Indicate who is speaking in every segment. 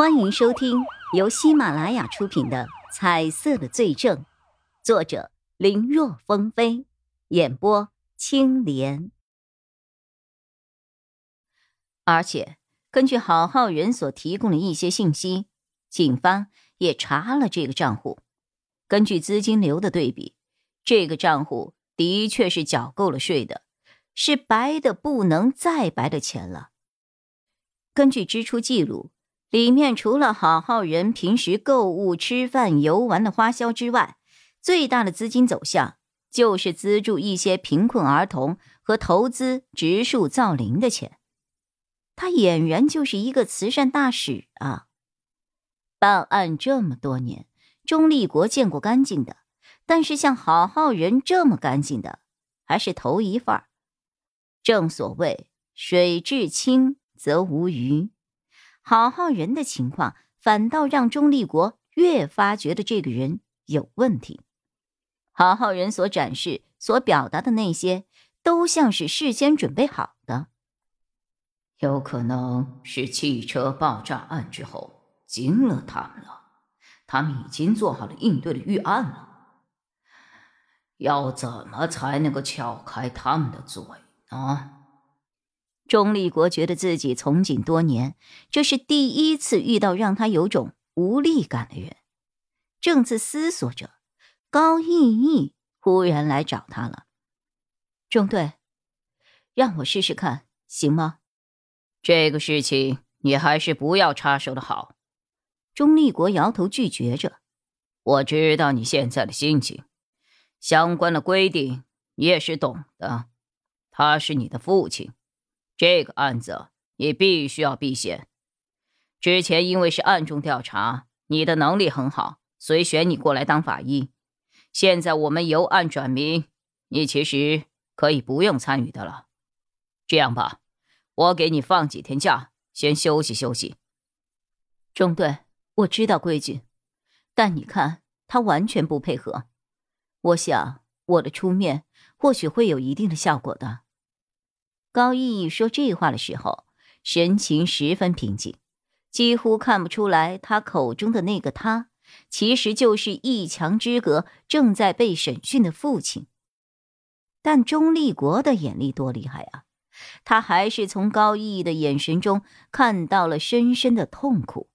Speaker 1: 欢迎收听由喜马拉雅出品的《彩色的罪证》，作者林若风飞，演播青莲。而且，根据好好人所提供的一些信息，警方也查了这个账户。根据资金流的对比，这个账户的确是缴够了税的，是白的不能再白的钱了。根据支出记录。里面除了好好人平时购物、吃饭、游玩的花销之外，最大的资金走向就是资助一些贫困儿童和投资植树造林的钱。他俨然就是一个慈善大使啊！办案这么多年，钟立国见过干净的，但是像好好人这么干净的，还是头一份儿。正所谓水至清则无鱼。好好人的情况，反倒让钟立国越发觉得这个人有问题。好好人所展示、所表达的那些，都像是事先准备好的。
Speaker 2: 有可能是汽车爆炸案之后惊了他们了，他们已经做好了应对的预案了。要怎么才能够撬开他们的嘴呢？
Speaker 1: 钟立国觉得自己从警多年，这是第一次遇到让他有种无力感的人。正自思索着，高逸逸忽然来找他了。中队，让我试试看，行吗？
Speaker 2: 这个事情你还是不要插手的好。
Speaker 1: 钟立国摇头拒绝着。
Speaker 2: 我知道你现在的心情，相关的规定你也是懂的。他是你的父亲。这个案子你必须要避嫌。之前因为是暗中调查，你的能力很好，所以选你过来当法医。现在我们由暗转明，你其实可以不用参与的了。这样吧，我给你放几天假，先休息休息。
Speaker 1: 中队，我知道规矩，但你看他完全不配合。我想我的出面或许会有一定的效果的。高逸逸说这话的时候，神情十分平静，几乎看不出来他口中的那个他，其实就是一墙之隔正在被审讯的父亲。但钟立国的眼力多厉害啊！他还是从高逸逸的眼神中看到了深深的痛苦。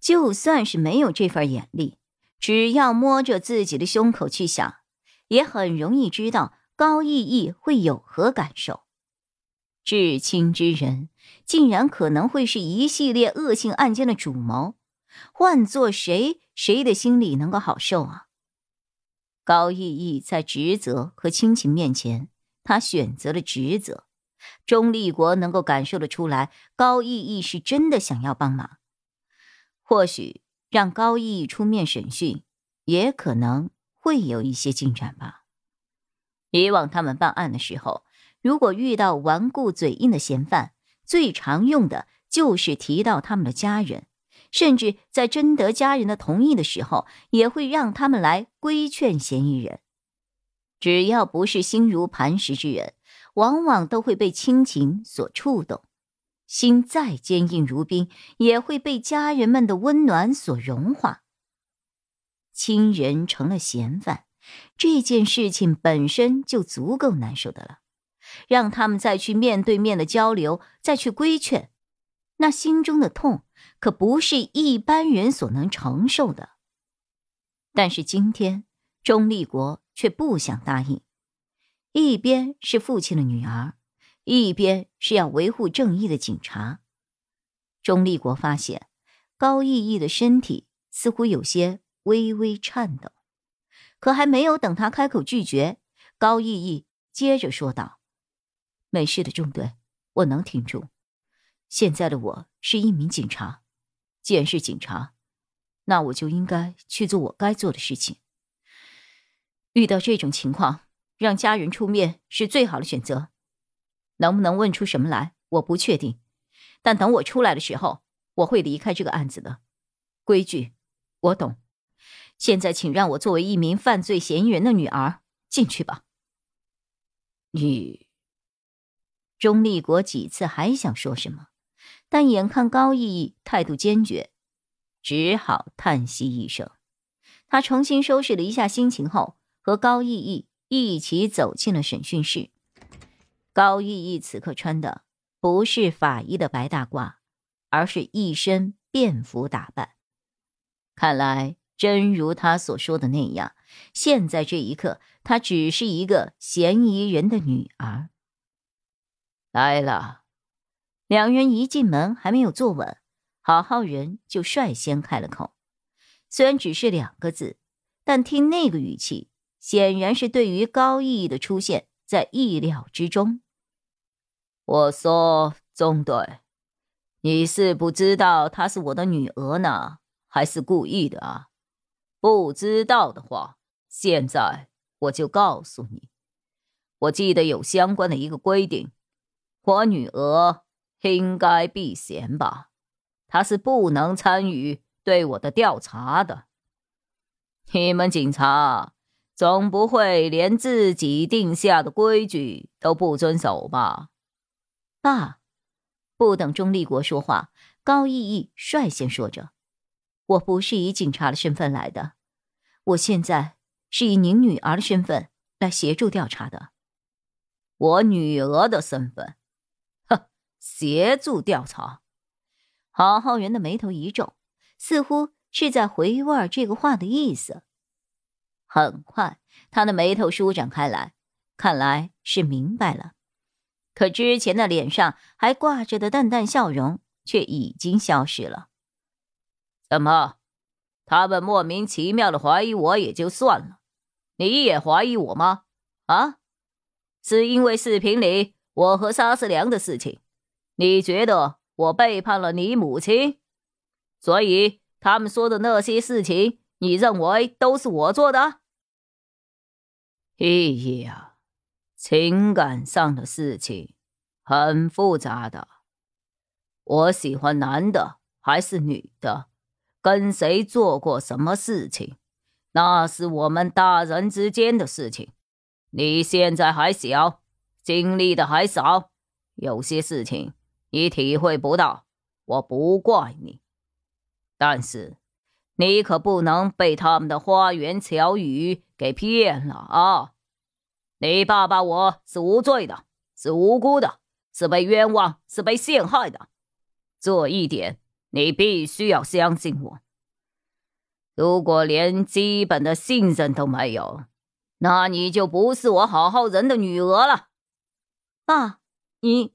Speaker 1: 就算是没有这份眼力，只要摸着自己的胸口去想，也很容易知道高逸逸会有何感受。至亲之人，竟然可能会是一系列恶性案件的主谋，换做谁，谁的心里能够好受啊？高逸逸在职责和亲情面前，他选择了职责。钟立国能够感受得出来，高逸逸是真的想要帮忙。或许让高逸逸出面审讯，也可能会有一些进展吧。以往他们办案的时候。如果遇到顽固嘴硬的嫌犯，最常用的就是提到他们的家人，甚至在征得家人的同意的时候，也会让他们来规劝嫌疑人。只要不是心如磐石之人，往往都会被亲情所触动，心再坚硬如冰，也会被家人们的温暖所融化。亲人成了嫌犯，这件事情本身就足够难受的了。让他们再去面对面的交流，再去规劝，那心中的痛可不是一般人所能承受的。但是今天，钟立国却不想答应。一边是父亲的女儿，一边是要维护正义的警察。钟立国发现高逸逸的身体似乎有些微微颤抖，可还没有等他开口拒绝，高逸逸接着说道。没事的，中队，我能挺住。现在的我是一名警察，既然是警察，那我就应该去做我该做的事情。遇到这种情况，让家人出面是最好的选择。能不能问出什么来，我不确定。但等我出来的时候，我会离开这个案子的。规矩，我懂。现在，请让我作为一名犯罪嫌疑人的女儿进去吧。
Speaker 2: 你。
Speaker 1: 钟立国几次还想说什么，但眼看高逸逸态度坚决，只好叹息一声。他重新收拾了一下心情后，和高逸逸一起走进了审讯室。高逸逸此刻穿的不是法医的白大褂，而是一身便服打扮。看来，真如他所说的那样，现在这一刻，她只是一个嫌疑人的女儿。
Speaker 2: 来了。
Speaker 1: 两人一进门，还没有坐稳，郝浩仁就率先开了口。虽然只是两个字，但听那个语气，显然是对于高逸逸的出现在意料之中。
Speaker 2: 我说：“宗队，你是不知道她是我的女儿呢，还是故意的啊？不知道的话，现在我就告诉你。我记得有相关的一个规定，我女儿。”应该避嫌吧？她是不能参与对我的调查的。你们警察总不会连自己定下的规矩都不遵守吧？
Speaker 1: 爸，不等钟立国说话，高逸逸率先说着：“我不是以警察的身份来的，我现在是以您女儿的身份来协助调查的。
Speaker 2: 我女儿的身份。”协助调查，
Speaker 1: 郝浩源的眉头一皱，似乎是在回味这个话的意思。很快，他的眉头舒展开来，看来是明白了。可之前的脸上还挂着的淡淡笑容却已经消失了。
Speaker 2: 怎么？他们莫名其妙的怀疑我也就算了，你也怀疑我吗？啊？是因为视频里我和沙思良的事情？你觉得我背叛了你母亲，所以他们说的那些事情，你认为都是我做的？意义啊，情感上的事情很复杂的。我喜欢男的还是女的，跟谁做过什么事情，那是我们大人之间的事情。你现在还小，经历的还少，有些事情。你体会不到，我不怪你，但是你可不能被他们的花言巧语给骗了啊！你爸爸我是无罪的，是无辜的，是被冤枉，是被陷害的，这一点你必须要相信我。如果连基本的信任都没有，那你就不是我好好人的女儿了。
Speaker 1: 爸，你。